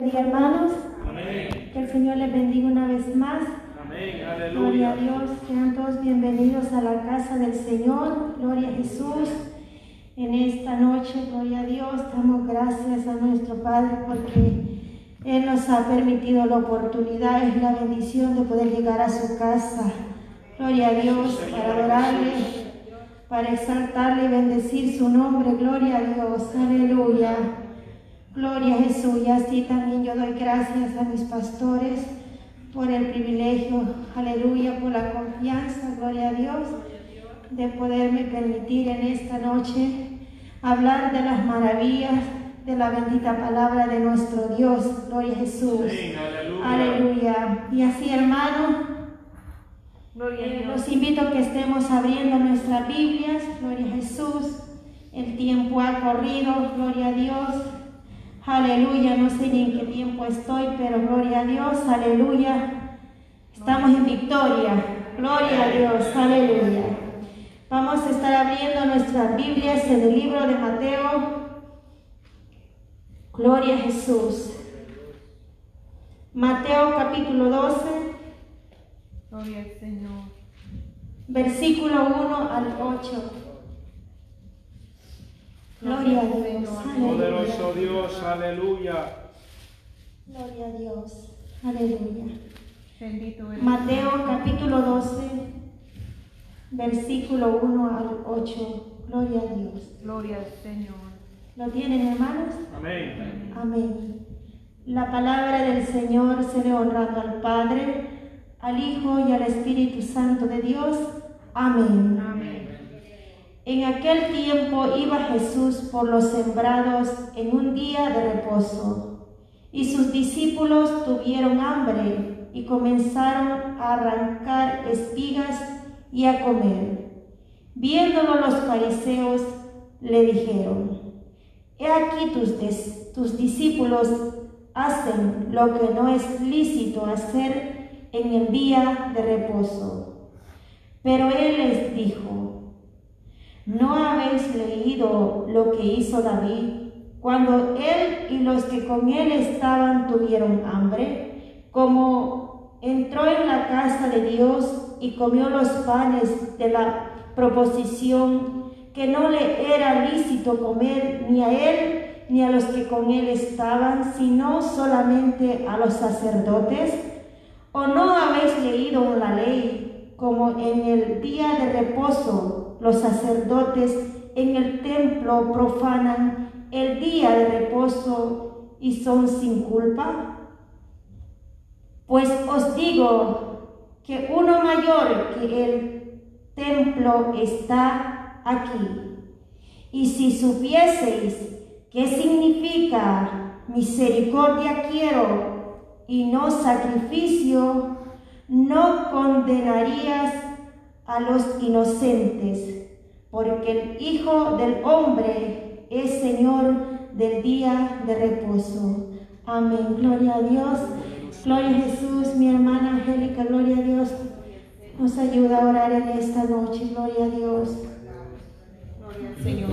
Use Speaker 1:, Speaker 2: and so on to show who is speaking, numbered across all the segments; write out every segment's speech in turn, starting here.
Speaker 1: hermanos. Que el Señor les bendiga una vez más.
Speaker 2: Amén.
Speaker 1: Gloria
Speaker 2: Aleluya.
Speaker 1: a Dios. Sean todos bienvenidos a la casa del Señor. Gloria a Jesús. En esta noche, gloria a Dios, damos gracias a nuestro Padre porque Él nos ha permitido la oportunidad, es la bendición de poder llegar a su casa. Gloria a Dios para adorarle, para exaltarle y bendecir su nombre. Gloria a Dios. Aleluya. Gloria a Jesús. Y así también yo doy gracias a mis pastores por el privilegio, aleluya, por la confianza, gloria a Dios, de poderme permitir en esta noche hablar de las maravillas de la bendita palabra de nuestro Dios. Gloria a Jesús.
Speaker 2: Aleluya.
Speaker 1: Aleluya. Y así, hermano, eh, los invito a que estemos abriendo nuestras Biblias. Gloria a Jesús. El tiempo ha corrido. Gloria a Dios. Aleluya. No sé ni en qué tiempo estoy, pero gloria a Dios. Aleluya. Estamos en victoria. Gloria a Dios. Aleluya. Vamos a estar abriendo nuestras Biblias en el libro de Mateo. Gloria a Jesús. Mateo capítulo 12.
Speaker 3: Gloria al Señor.
Speaker 1: Versículo 1 al 8. Gloria a Dios. Aleluya.
Speaker 2: Poderoso Dios. Aleluya.
Speaker 1: Gloria a Dios. Aleluya.
Speaker 3: Bendito eres.
Speaker 1: Mateo capítulo 12, versículo 1 al 8. Gloria a Dios.
Speaker 3: Gloria al Señor.
Speaker 1: ¿Lo tienen hermanos?
Speaker 2: Amén.
Speaker 1: Amén. La palabra del Señor se le honrando al Padre, al Hijo y al Espíritu Santo de Dios. Amén. En aquel tiempo iba Jesús por los sembrados en un día de reposo, y sus discípulos tuvieron hambre y comenzaron a arrancar espigas y a comer. Viéndolo los fariseos, le dijeron, He aquí tus, tus discípulos hacen lo que no es lícito hacer en el día de reposo. Pero él les dijo, ¿No habéis leído lo que hizo David cuando él y los que con él estaban tuvieron hambre? Como entró en la casa de Dios y comió los panes de la proposición que no le era lícito comer ni a él ni a los que con él estaban, sino solamente a los sacerdotes? ¿O no habéis leído la ley como en el día de reposo los sacerdotes en el templo profanan el día de reposo y son sin culpa? Pues os digo que uno mayor que el templo está aquí. Y si supieseis qué significa misericordia quiero y no sacrificio, no condenarías a los inocentes, porque el Hijo del Hombre es Señor del día de reposo. Amén. Gloria a Dios. Gloria a Jesús, mi hermana Angélica, gloria a Dios. Nos ayuda a orar en esta noche. Gloria a Dios.
Speaker 4: Gloria al Señor,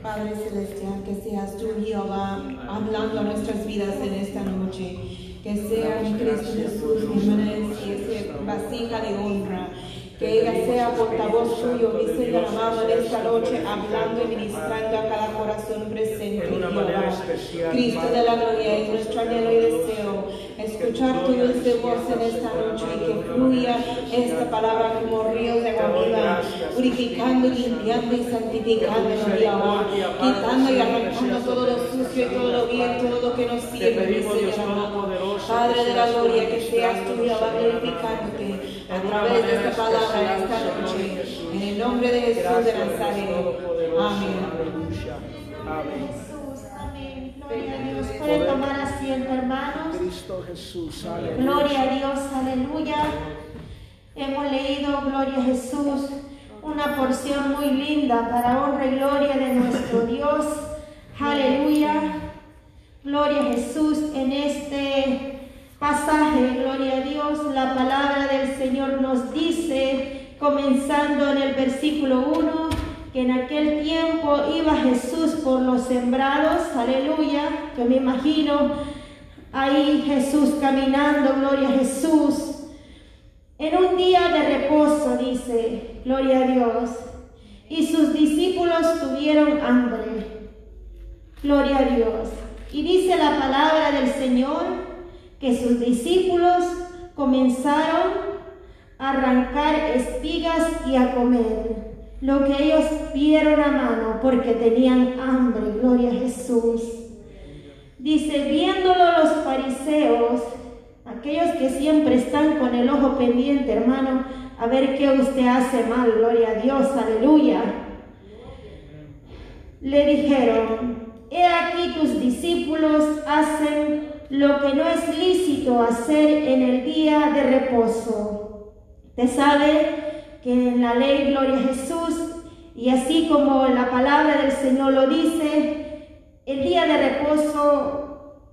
Speaker 4: Padre Celestial, que seas tú, Jehová, hablando a nuestras vidas en esta noche. Que sea mi Cristo Jesús, hermana Elsie, esa vasija de honra. Que ella sea portavoz tuyo, mi Señor amado, en esta noche, hablando y ministrando a cada corazón presente, Jehová. Cristo de la gloria, es nuestro anhelo y deseo escuchar tu dulce voz en esta noche y que fluya esta palabra como río de agua viva, purificando, limpiando y santificando, Jehová, quitando y arrancando todo lo sucio y todo lo bien, todo lo que nos sirve, Padre de la gloria, que seas tú, Jehová, glorificándote a través de esta palabra en esta noche, en el nombre de Jesús de Nazaret. Amén.
Speaker 1: Gloria a Dios. Pueden tomar asiento, hermanos.
Speaker 2: Cristo Jesús.
Speaker 1: Gloria a Dios, aleluya. Hemos leído, gloria a Jesús, una porción muy linda para honra y gloria de nuestro Dios. Aleluya. Gloria a Jesús en este pasaje, gloria a Dios, la palabra del Señor nos dice, comenzando en el versículo 1, que en aquel tiempo iba Jesús por los sembrados, aleluya, que me imagino ahí Jesús caminando, gloria a Jesús. En un día de reposo, dice, gloria a Dios, y sus discípulos tuvieron hambre. Gloria a Dios. Y dice la palabra del Señor que sus discípulos comenzaron a arrancar espigas y a comer lo que ellos vieron a mano porque tenían hambre. Gloria a Jesús. Dice, viéndolo los fariseos, aquellos que siempre están con el ojo pendiente, hermano, a ver qué usted hace mal, gloria a Dios, aleluya. Le dijeron, he aquí tus discípulos hacen lo que no es lícito hacer en el día de reposo. Te sabe que en la ley, gloria a Jesús, y así como la palabra del Señor lo dice, el día de reposo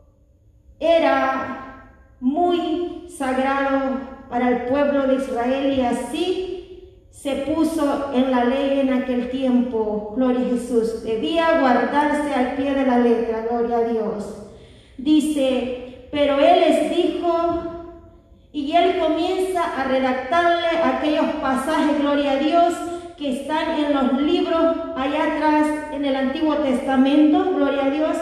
Speaker 1: era muy sagrado para el pueblo de Israel y así se puso en la ley en aquel tiempo. Gloria a Jesús. Debía guardarse al pie de la letra. Gloria a Dios. Dice, pero él les dijo, y él comienza a redactarle aquellos pasajes, gloria a Dios, que están en los libros allá atrás en el Antiguo Testamento, gloria a Dios,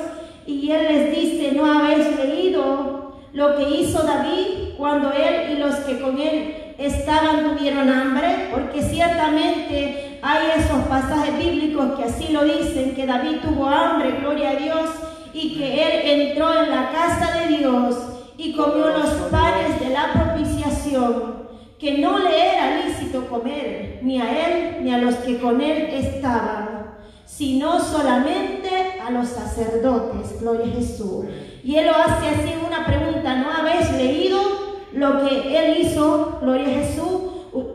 Speaker 1: y él les dice, ¿no habéis leído lo que hizo David cuando él y los que con él estaban tuvieron hambre? Porque ciertamente hay esos pasajes bíblicos que así lo dicen, que David tuvo hambre, y que él entró en la casa de Dios y comió los panes de la propiciación que no le era lícito comer ni a él ni a los que con él estaban, sino solamente a los sacerdotes, gloria a Jesús. Y él lo hace así una pregunta, ¿no habéis leído lo que él hizo, gloria a Jesús?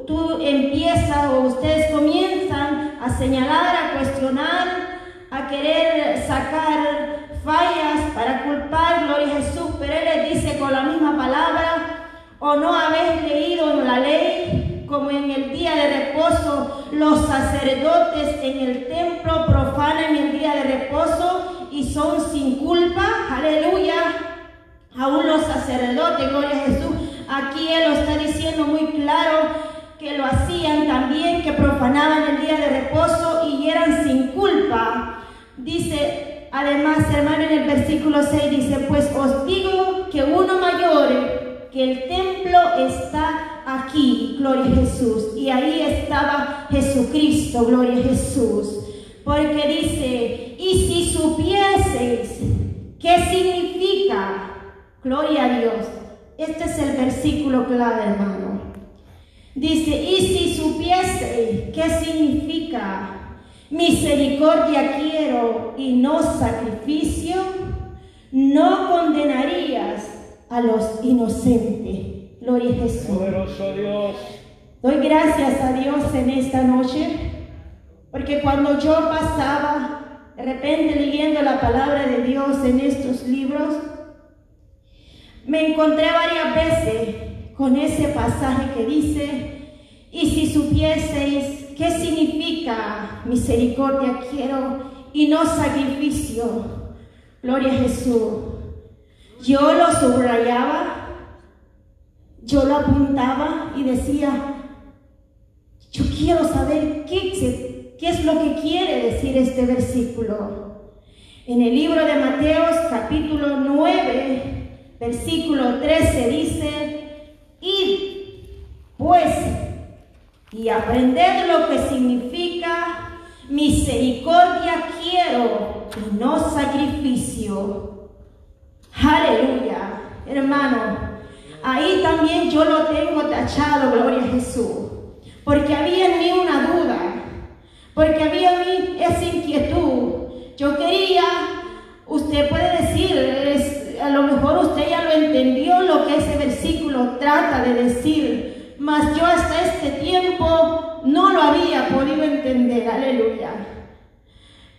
Speaker 1: Tú empiezas o ustedes comienzan a señalar, a cuestionar, a querer sacar fallas para culpar, gloria Jesús, pero él les dice con la misma palabra, ¿O no habéis leído en la ley como en el día de reposo los sacerdotes en el templo profanan el día de reposo y son sin culpa? Aleluya. Aún los sacerdotes, gloria a Jesús. Aquí Él lo está diciendo muy claro que lo hacían también, que profanaban el día de reposo y eran sin culpa. Dice, además, hermano, en el versículo 6 dice, pues os digo que uno mayor que el templo está aquí, gloria a Jesús. Y ahí estaba Jesucristo, gloria a Jesús. Porque dice, y si supieseis qué significa, gloria a Dios. Este es el versículo clave, hermano. Dice, y si supieseis qué significa, misericordia quiero y no sacrificio, no condenarías a los inocentes. Gloria a Jesús.
Speaker 2: Poderoso Dios.
Speaker 1: Doy gracias a Dios en esta noche, porque cuando yo pasaba de repente leyendo la palabra de Dios en estos libros, me encontré varias veces con ese pasaje que dice, y si supieseis qué significa misericordia quiero y no sacrificio, gloria a Jesús. Yo lo subrayaba, yo lo apuntaba y decía, yo quiero saber qué, es lo que quiere decir este versículo. En el libro de Mateos capítulo 9, versículo 13 dice, id pues y aprended lo que significa misericordia quiero y no sacrificio Aleluya, hermano. Ahí también yo lo tengo tachado, gloria a Jesús. Porque había en mí una duda. Porque había en mí esa inquietud. Yo quería, usted puede decir, a lo mejor usted ya lo entendió lo que ese versículo trata de decir. Mas yo hasta este tiempo no lo había podido entender. Aleluya.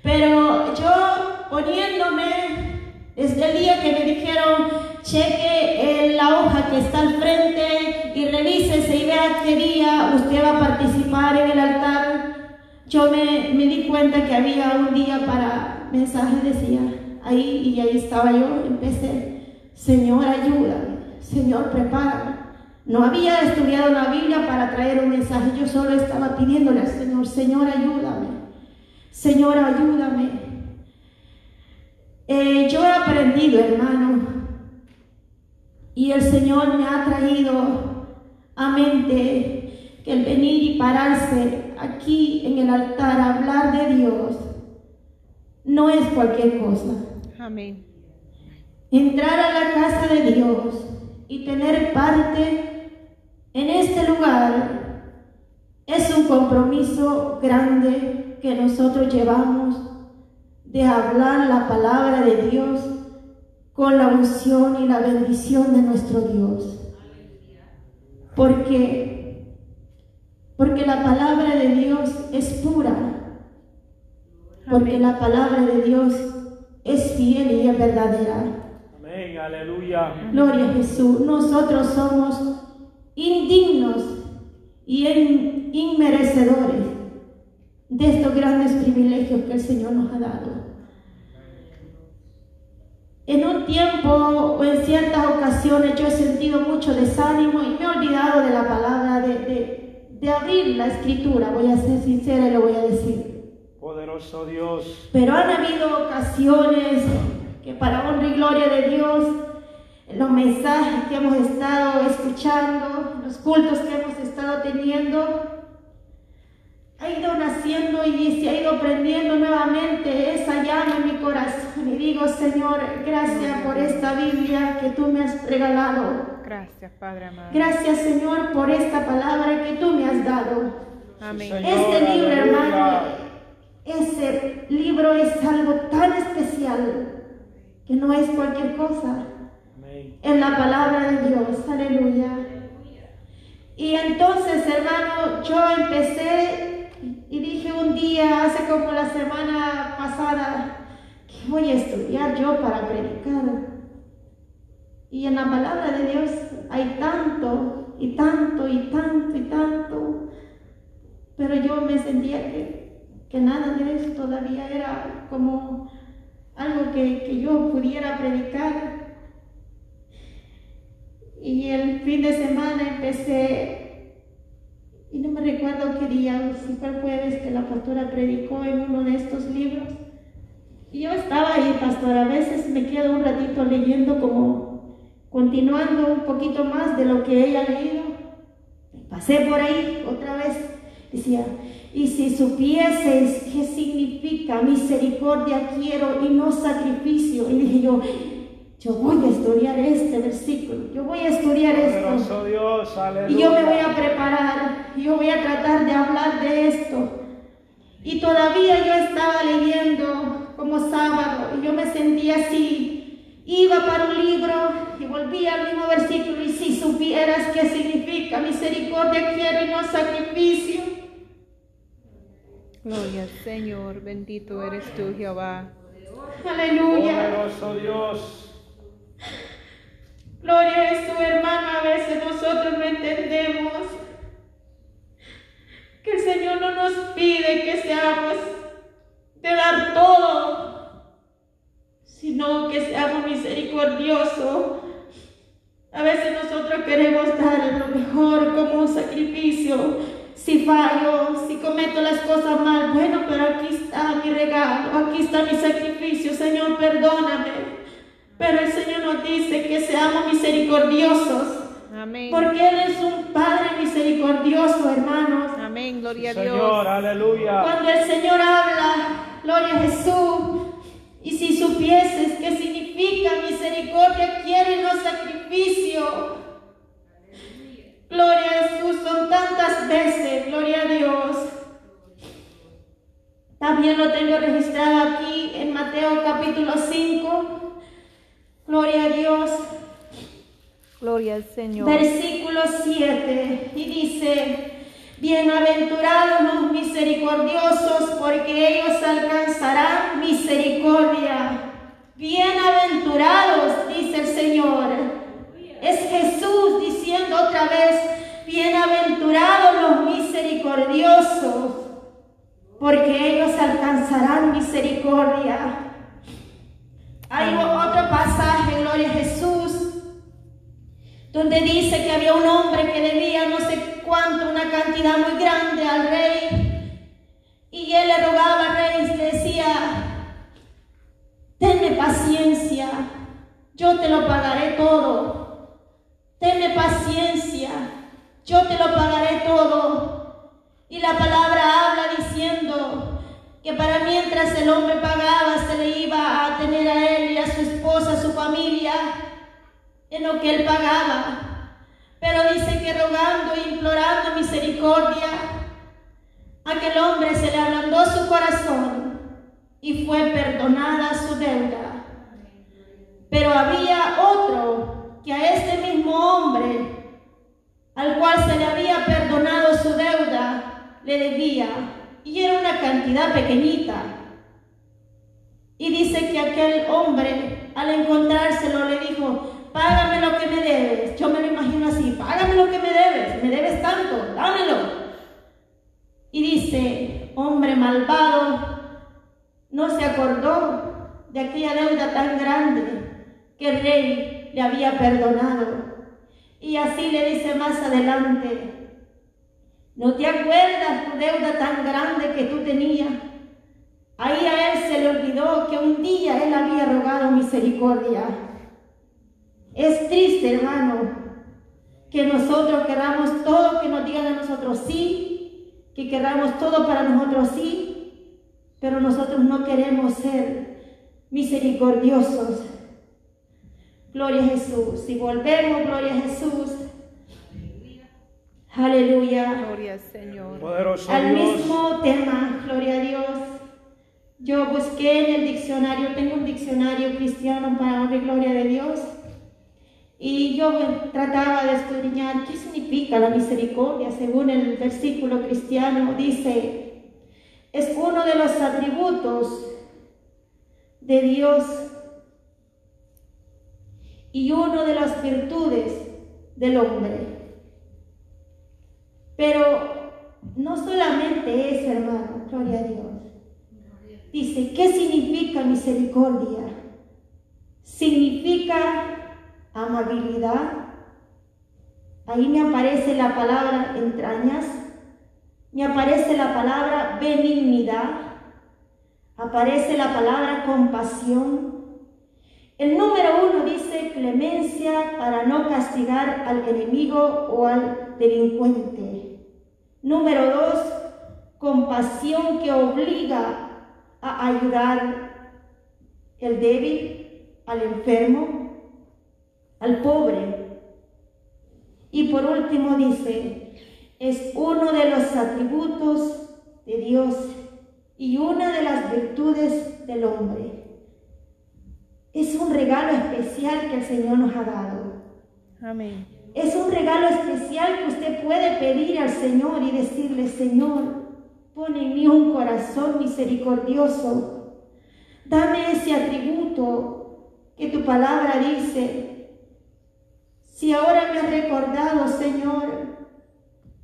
Speaker 1: Pero yo poniéndome desde el día que me dijeron, cheque la hoja que está al frente y revísese y vea qué día usted va a participar en el altar, yo me, me di cuenta que había un día para mensaje, decía, ahí y ahí estaba yo, empecé, Señor, ayúdame. Señor, prepárame. No había estudiado la Biblia para traer un mensaje. Yo solo estaba pidiéndole al Señor, Señor, ayúdame. Señor, ayúdame. Eh, yo he aprendido, hermano, y el Señor me ha traído a mente que el venir y pararse aquí en el altar a hablar de Dios no es cualquier cosa.
Speaker 3: Amén.
Speaker 1: Entrar a la casa de Dios y tener parte en este lugar es un compromiso grande que nosotros llevamos de hablar la palabra de Dios con la unción y la bendición de nuestro Dios. Porque porque la palabra de Dios es pura. Porque la palabra de Dios es fiel y es verdadera.
Speaker 2: Amén, aleluya.
Speaker 1: Gloria a Jesús. Nosotros somos indignos y in- inmerecedores de estos grandes privilegios que el Señor nos ha dado. En un tiempo o en ciertas ocasiones yo he sentido mucho desánimo y me he olvidado de la palabra, de, de- de abrir la escritura, voy a ser sincera y lo voy a decir.
Speaker 2: Poderoso Dios.
Speaker 1: Pero han habido ocasiones que para honra y gloria de Dios, los mensajes que hemos estado escuchando, los cultos que hemos estado teniendo, ha ido naciendo y se ha ido prendiendo nuevamente esa llama en mi corazón. Y digo, Señor, gracias por esta Biblia que tú me has regalado.
Speaker 3: Gracias, Padre amado.
Speaker 1: Gracias, Señor, por esta palabra que tú me has dado.
Speaker 3: Amén.
Speaker 1: Este libro, hermano, ese libro es algo tan especial que no es cualquier cosa. En la palabra de Dios, aleluya. Y entonces, hermano, yo empecé y dije un día, hace como la semana pasada, que voy a estudiar yo para predicar. Y en la palabra de Dios hay tanto y tanto y tanto y tanto. Pero yo me sentía que, que nada de eso todavía era como algo que, que yo pudiera predicar. Y el fin de semana empecé, y no me recuerdo qué día, si fue el jueves que la pastora predicó en uno de estos libros. Y yo estaba ahí, pastor, a veces me quedo un ratito leyendo como continuando un poquito más de lo que ella leído. Pasé por ahí otra vez, decía, y si supieseis qué significa misericordia quiero y no sacrificio, y dije yo, yo voy a estudiar este versículo, yo voy a estudiar esto.
Speaker 2: Dios.
Speaker 1: Y yo me voy a preparar, yo voy a tratar de hablar de esto. Y todavía yo estaba leyendo como sábado y yo me sentía así. Iba para un libro y volvía al mismo versículo y si supieras qué significa misericordia quiero y no sacrificio.
Speaker 3: Gloria al Señor. Bendito eres tú, Jehová.
Speaker 1: Aleluya.
Speaker 2: Poderoso Dios.
Speaker 1: Gloria a Jesús, hermano. A veces nosotros no entendemos que el Señor no nos pide que seamos de dar todo, sino que seamos misericordiosos. A veces nosotros queremos dar lo mejor como un sacrificio. Si fallo, si cometo las cosas mal, bueno, pero aquí está mi regalo, aquí está mi sacrificio. Señor, perdóname. Pero el Señor nos dice que seamos misericordiosos,
Speaker 3: Amén.
Speaker 1: porque Él es un Padre misericordioso, hermanos.
Speaker 3: Amén. Gloria a
Speaker 2: Señor,
Speaker 3: Dios.
Speaker 2: aleluya.
Speaker 1: Cuando el Señor habla, gloria a Jesús, y si supieses qué significa misericordia, quiere no sacrificio. Gloria a Jesús, son tantas veces, gloria a Dios. También lo tengo registrado aquí en Mateo capítulo 5. Gloria a Dios.
Speaker 3: Gloria al Señor.
Speaker 1: Versículo 7 y dice, bienaventurados los misericordiosos porque ellos alcanzarán misericordia. Bienaventurados, dice el Señor. Es Jesús diciendo otra vez, bienaventurados los misericordiosos porque ellos alcanzarán misericordia. Hay otro pasaje, gloria a Jesús, donde dice que había un hombre que debía no sé cuánto, una cantidad muy grande al rey. Y él le rogaba al rey y le decía, tenme paciencia, yo te lo pagaré todo. Tenme paciencia, yo te lo pagaré todo. Y la palabra habla diciendo que para mientras el hombre pagaba, se le iba a tener a él y a su esposa, su familia, en lo que él pagaba. Pero dice que rogando e implorando misericordia, aquel hombre se le ablandó su corazón y fue perdonada su deuda. Pero había otro que a este mismo hombre, al cual se le había perdonado su deuda, le debía. Y era una cantidad pequeñita. Y dice que aquel hombre, al encontrárselo, le dijo, págame lo que me debes. Yo me lo imagino así, págame lo que me debes, me debes tanto, dámelo. Y dice, hombre malvado, no se acordó de aquella deuda tan grande que el rey le había perdonado. Y así le dice más adelante, ¿no te acuerdas tu deuda tan grande que tú tenías? Ahí a él se le olvidó que un día él había rogado misericordia. Es triste, hermano, que nosotros queramos todo, que nos digan a nosotros sí, que queramos todo para nosotros sí, pero nosotros no queremos ser misericordiosos. Gloria a Jesús. Si volvemos, gloria a Jesús. Aleluya.
Speaker 3: Gloria al Señor.
Speaker 2: Poderoso
Speaker 1: Al
Speaker 2: Dios.
Speaker 1: mismo tema, gloria a Dios. Yo busqué en el diccionario, tengo un diccionario cristiano para honra y gloria de Dios. Y yo trataba de escudriñar qué significa la misericordia según el versículo cristiano. Dice, es uno de los atributos de Dios y uno de las virtudes del hombre. Pero no solamente eso, hermano, gloria a Dios. Dice, ¿qué significa misericordia? Significa amabilidad. Ahí me aparece la palabra entrañas, me aparece la palabra benignidad, aparece la palabra compasión. El número uno dice clemencia para no castigar al enemigo o al delincuente. Número dos, compasión que obliga a ayudar el débil, al enfermo, al pobre. Y por último dice, es uno de los atributos de Dios y una de las virtudes del hombre. Es un regalo especial que el Señor nos ha dado.
Speaker 3: Amén.
Speaker 1: Es un regalo especial que usted puede pedir al Señor y decirle, Señor, pon en mí un corazón misericordioso. Dame ese atributo que tu palabra dice. Si ahora me has recordado, Señor,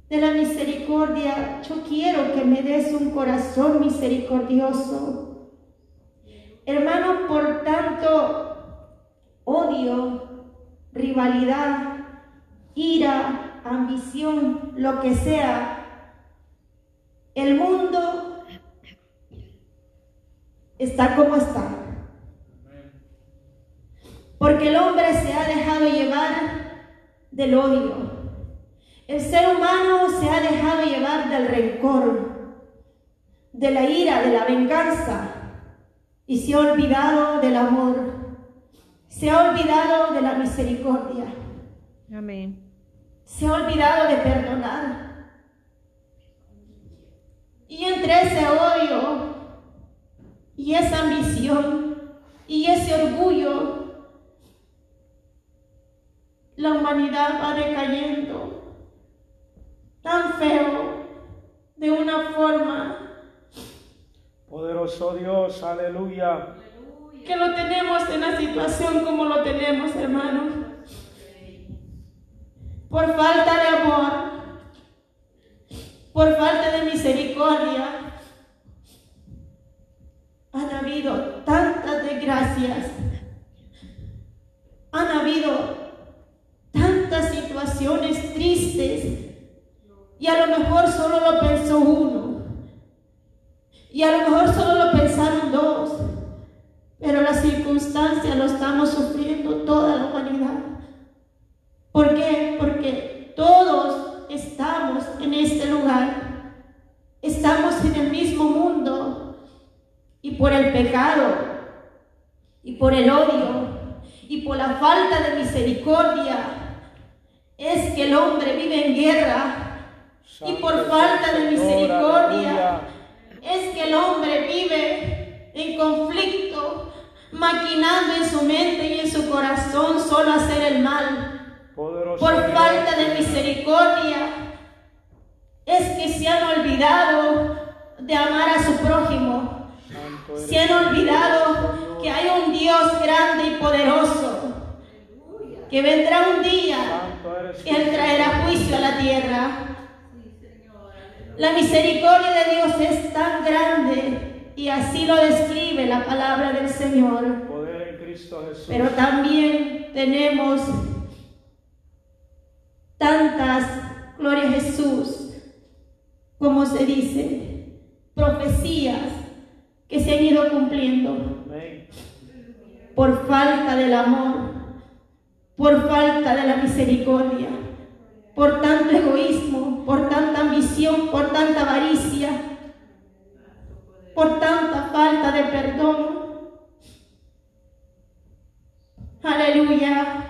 Speaker 1: de la misericordia, yo quiero que me des un corazón misericordioso. Hermano, por tanto, odio, rivalidad, ira, ambición, lo que sea, el mundo está como está. Porque el hombre se ha dejado llevar del odio. El ser humano se ha dejado llevar del rencor, de la ira, de la venganza y se ha olvidado del amor. Se ha olvidado de la misericordia.
Speaker 3: Amén.
Speaker 1: Se ha olvidado de perdonar. Y entre ese odio y esa ambición y ese orgullo, la humanidad va decayendo tan feo, de una forma
Speaker 2: Poderoso Dios, aleluya.
Speaker 1: que lo tenemos en la situación como lo tenemos, hermanos. Por falta de amor, por falta de misericordia, han habido tantas desgracias, han habido tantas situaciones tristes y a lo mejor solo lo pensó uno y a lo mejor solo lo pensaron dos, pero la circunstancia lo estamos sufriendo toda la humanidad. ¿Por qué? Todos estamos en este lugar, estamos en el mismo mundo. Y por el pecado y por el odio y por la falta de misericordia es que el hombre vive en guerra. Y por falta de misericordia es que el hombre vive en conflicto, maquinando en su mente y en su corazón solo hacer el mal. Por falta de misericordia es que se han olvidado de amar a su prójimo. Se han olvidado que hay un Dios grande y poderoso, que vendrá un día y Él traerá juicio a la tierra. La misericordia de Dios es tan grande y así lo describe la palabra del Señor. Pero también tenemos tantas, gloria a Jesús, como se dice, profecías que se han ido cumpliendo por falta del amor, por falta de la misericordia, por tanto egoísmo, por tanta ambición, por tanta avaricia, por tanta falta de perdón. Aleluya.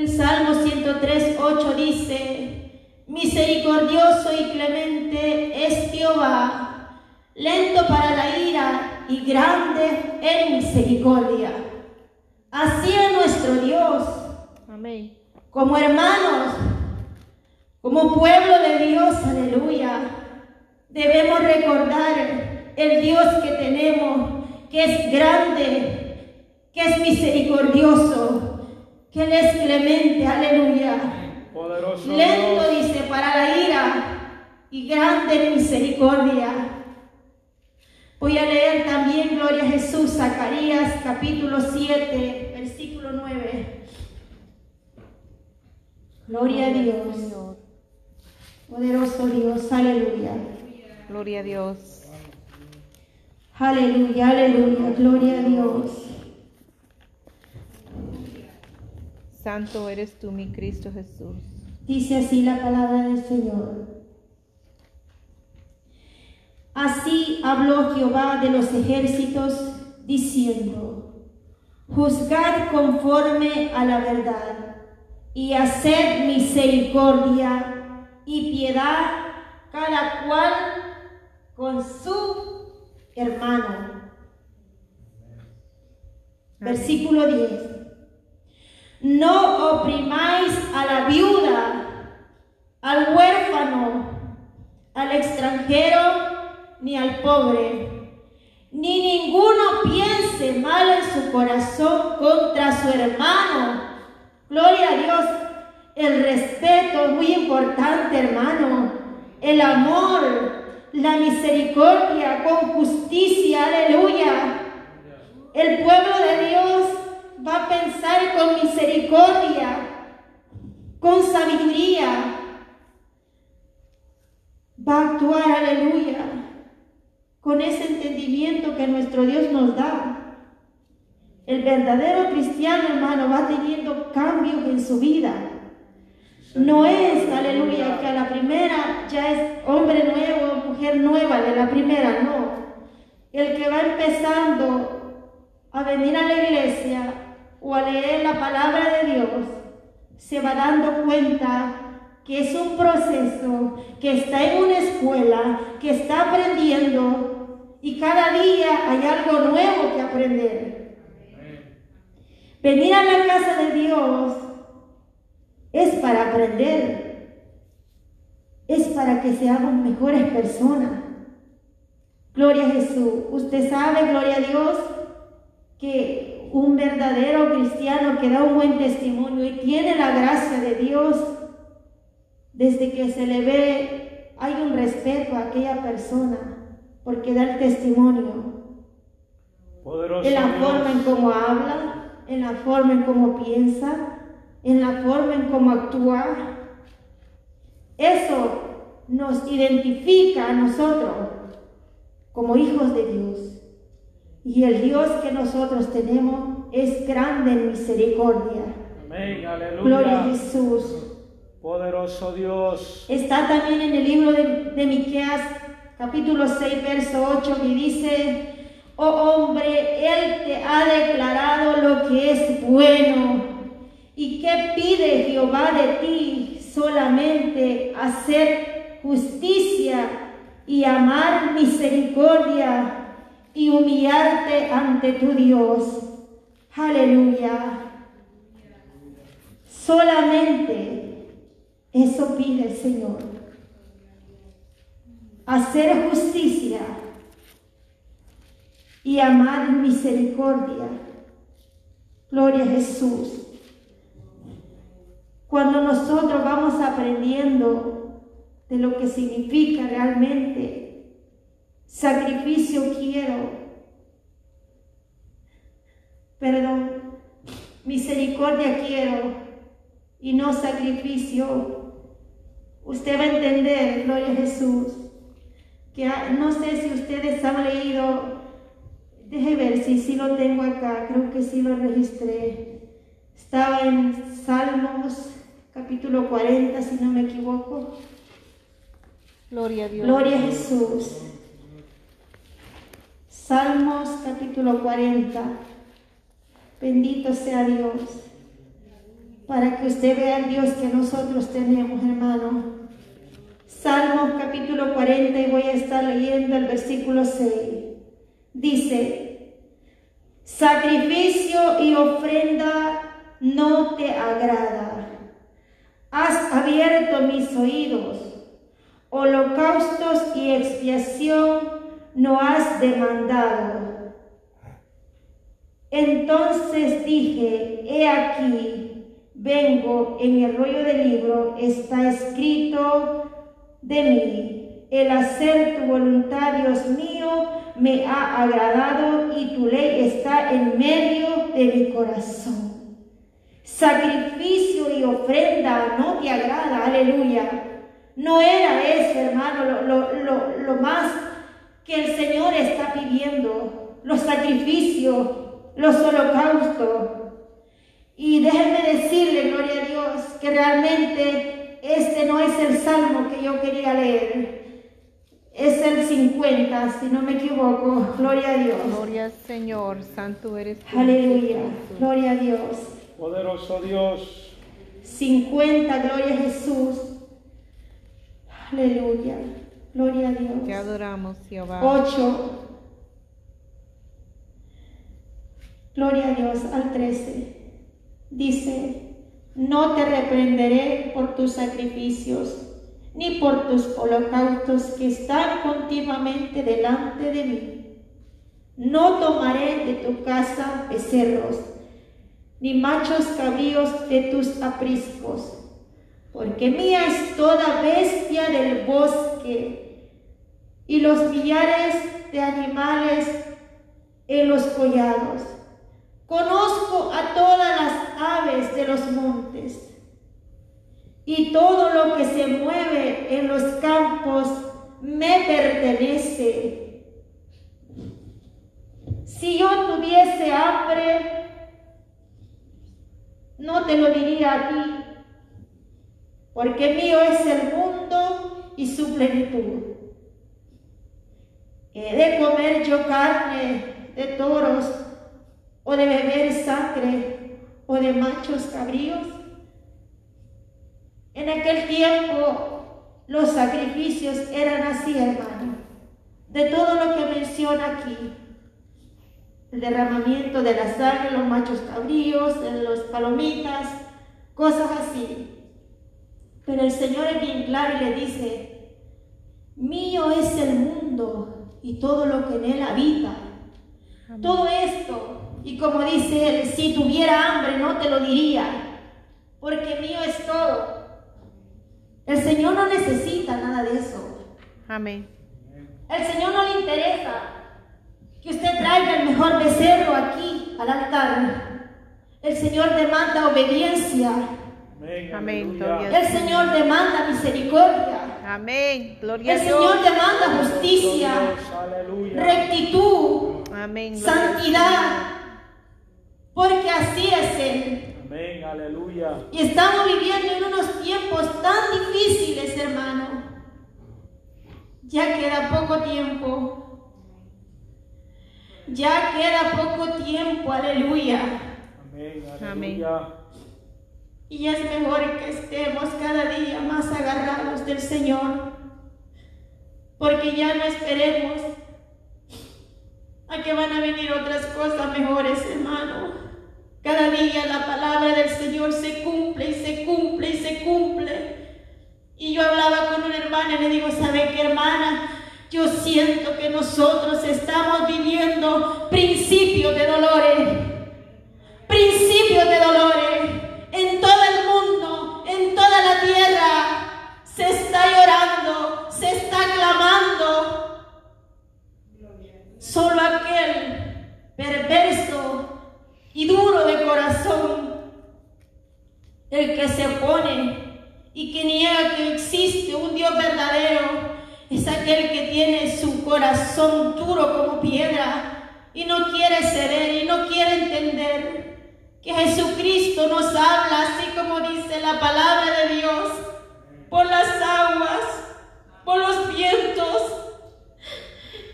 Speaker 1: El Salmo 103, 8 dice, misericordioso y clemente es Jehová, lento para la ira y grande en misericordia. Así es nuestro Dios,
Speaker 3: Amén.
Speaker 1: como hermanos, como pueblo de Dios, aleluya. Debemos recordar el Dios que tenemos, que es grande, que es misericordioso, que Él es clemente, aleluya.
Speaker 2: Poderoso
Speaker 1: Lento
Speaker 2: Dios.
Speaker 1: dice para la ira y grande en misericordia. Voy a leer también, Gloria a Jesús, Zacarías capítulo 7, versículo 9. Gloria a Dios, poderoso Dios, aleluya.
Speaker 3: Gloria a Dios.
Speaker 1: Aleluya, aleluya, gloria a Dios.
Speaker 3: Santo eres tú, mi Cristo Jesús.
Speaker 1: Dice así la palabra del Señor. Así habló Jehová de los ejércitos, diciendo, Juzgad conforme a la verdad, y haced misericordia y piedad cada cual con su hermano. Versículo 10. No oprimáis a la viuda, al huérfano, al extranjero, ni al pobre. Ni ninguno piense mal en su corazón contra su hermano. Gloria a Dios. El respeto, muy importante, hermano. El amor, la misericordia con justicia. Aleluya. El pueblo de Dios va a pensar con misericordia, con sabiduría. Va a actuar, aleluya, con ese entendimiento que nuestro Dios nos da. El verdadero cristiano, hermano, va teniendo cambios en su vida. No es, aleluya, que a la primera ya es hombre nuevo, mujer nueva de la primera, no. El que va empezando a venir a la iglesia o a leer la palabra de Dios, se va dando cuenta que es un proceso, que está en una escuela, que está aprendiendo y cada día hay algo nuevo que aprender. Venir a la casa de Dios es para aprender, es para que seamos mejores personas. Gloria a Jesús. Usted sabe, gloria a Dios, que un verdadero cristiano que da un buen testimonio y tiene la gracia de Dios, desde que se le ve, hay un respeto a aquella persona porque da el testimonio.
Speaker 2: Poderoso
Speaker 1: en la
Speaker 2: Dios.
Speaker 1: forma en cómo habla, en la forma en cómo piensa, en la forma en cómo actúa. Eso nos identifica a nosotros como hijos de Dios. Y el Dios que nosotros tenemos es grande en misericordia.
Speaker 2: Amén,
Speaker 1: Gloria a
Speaker 2: aleluya.
Speaker 1: Jesús.
Speaker 2: Poderoso Dios.
Speaker 1: Está también en el libro de, de Miqueas, capítulo 6, verso 8, que dice, oh hombre, Él te ha declarado lo que es bueno. ¿Y qué pide Jehová de ti? Solamente hacer justicia y amar misericordia y humillarte ante tu Dios. Aleluya. Solamente eso pide el Señor. Hacer justicia y amar misericordia. Gloria a Jesús. Cuando nosotros vamos aprendiendo de lo que significa realmente sacrificio quiero, perdón, misericordia quiero y no sacrificio, usted va a entender, gloria a Jesús, que no sé si ustedes han leído, deje ver si sí lo tengo acá, creo que sí lo registré. Estaba en Salmos capítulo 40, si no me equivoco.
Speaker 3: Gloria a Dios.
Speaker 1: Gloria a Jesús. Salmos capítulo 40. Bendito sea Dios. Para que usted vea el Dios que nosotros tenemos, hermano. Salmos capítulo 40 y voy a estar leyendo el versículo 6. Dice, sacrificio y ofrenda no te agrada. Has abierto mis oídos. Holocaustos y expiación no has demandado. Entonces dije, he aquí, vengo, en el rollo del libro está escrito de mí, el hacer tu voluntad, Dios mío, me ha agradado y tu ley está en medio de mi corazón. Sacrificio y ofrenda no te agrada, aleluya. No era eso, hermano, lo, lo, lo, lo más que el Señor está pidiendo, los sacrificios, los holocaustos. Y déjenme decirle, gloria a Dios, que realmente este no es el salmo que yo quería leer. Es el 50, si no me equivoco. Gloria a Dios.
Speaker 3: Gloria al Señor, santo eres tú.
Speaker 1: Aleluya. Gloria a Dios.
Speaker 2: Poderoso Dios.
Speaker 1: 50, gloria a Jesús. Aleluya. Gloria a
Speaker 3: Te
Speaker 1: Dios.
Speaker 3: adoramos, Jehová.
Speaker 1: 8. Gloria a Dios al 13. Dice, no te reprenderé por tus sacrificios, ni por tus holocaustos que están continuamente delante de mí. No tomaré de tu casa becerros, ni machos cabríos de tus apriscos, porque mía es toda bestia del bosque y los millares de animales en los collados. Conozco a todas las aves de los montes y todo lo que se mueve en los campos me pertenece. Si yo tuviese hambre, no te lo diría a ti, porque mío es el mundo y su plenitud. ¿He de comer yo carne de toros o de beber sangre o de machos cabríos? En aquel tiempo los sacrificios eran así, hermano, de todo lo que menciona aquí. El derramamiento de la sangre, los machos cabríos, de los palomitas, cosas así. Pero el Señor es bien claro y le dice, mío es el mundo y todo lo que en él habita.
Speaker 3: Amén.
Speaker 1: Todo esto, y como dice él, si tuviera hambre no te lo diría, porque mío es todo. El Señor no necesita nada de eso.
Speaker 3: Amén.
Speaker 1: El Señor no le interesa que usted traiga el mejor becerro aquí al altar. El Señor demanda obediencia.
Speaker 2: Amén.
Speaker 3: Amén,
Speaker 2: aleluya.
Speaker 3: gloria
Speaker 1: El Señor demanda misericordia.
Speaker 3: Amén. Gloria
Speaker 1: El
Speaker 3: a Dios.
Speaker 1: Señor demanda justicia,
Speaker 2: Dios, aleluya.
Speaker 1: rectitud,
Speaker 3: Amén.
Speaker 1: santidad, porque así es Él.
Speaker 2: Amén, aleluya.
Speaker 1: Y estamos viviendo en unos tiempos tan difíciles, hermano. Ya queda poco tiempo. Ya queda poco tiempo, aleluya.
Speaker 2: Amén,
Speaker 3: Amén.
Speaker 1: Y es mejor que estemos cada día más agarrados del Señor. Porque ya no esperemos a que van a venir otras cosas mejores, hermano. Cada día la palabra del Señor se cumple y se cumple y se cumple. Y yo hablaba con una hermana y le digo, ¿sabe qué hermana? Yo siento que nosotros estamos viviendo principios de dolores. Principios de dolores. Clamando. Solo aquel perverso y duro de corazón, el que se opone y que niega que existe un Dios verdadero, es aquel que tiene su corazón duro como piedra y no quiere ceder y no quiere entender que Jesucristo nos habla así como dice la palabra de Dios, por las aguas, por los vientos.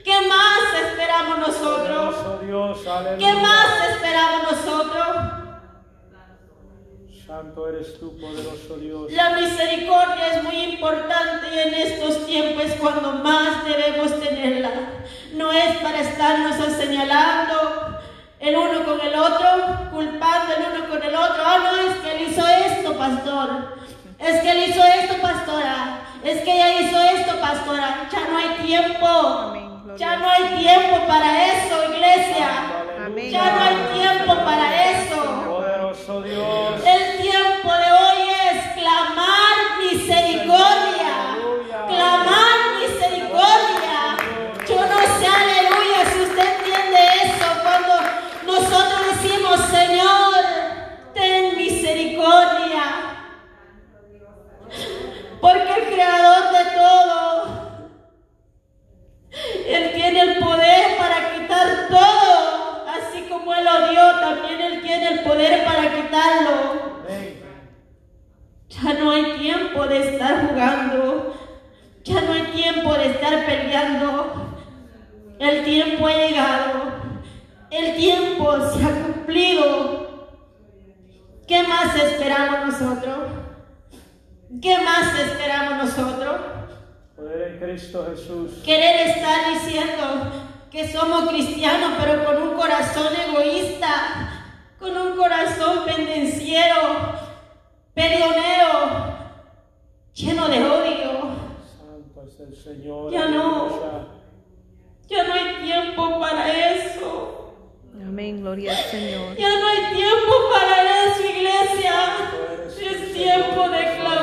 Speaker 1: ¿Qué más esperamos nosotros? ¿Qué más esperamos nosotros?
Speaker 2: Santo eres tú, poderoso Dios.
Speaker 1: La misericordia es muy importante y en estos tiempos es cuando más debemos tenerla. No es para estarnos señalando el uno con el otro, culpando el uno con el otro. Ah, no, es que él hizo esto, pastor. Es que él hizo esto, pastora. Es que ella hizo esto, pastora. Ya no hay tiempo.
Speaker 3: Amén,
Speaker 1: Ya no hay tiempo para eso, iglesia.
Speaker 3: Amén.
Speaker 1: Ya no hay tiempo para eso.
Speaker 2: Poderoso Dios.
Speaker 1: El
Speaker 2: Amén,
Speaker 3: gloria al Señor.
Speaker 1: Ya no hay tiempo para eso, iglesia. Es tiempo de clamar.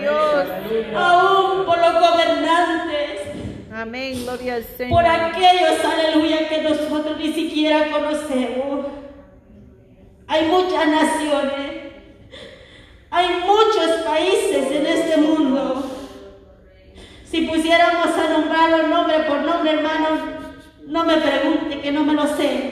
Speaker 1: Dios. aún por los gobernantes,
Speaker 3: Amén, gloria al Señor.
Speaker 1: por aquellos, aleluya, que nosotros ni siquiera conocemos. Hay muchas naciones, hay muchos países en este mundo. Si pusiéramos a nombrarlos nombre por nombre, hermanos, no me pregunte que no me lo sé.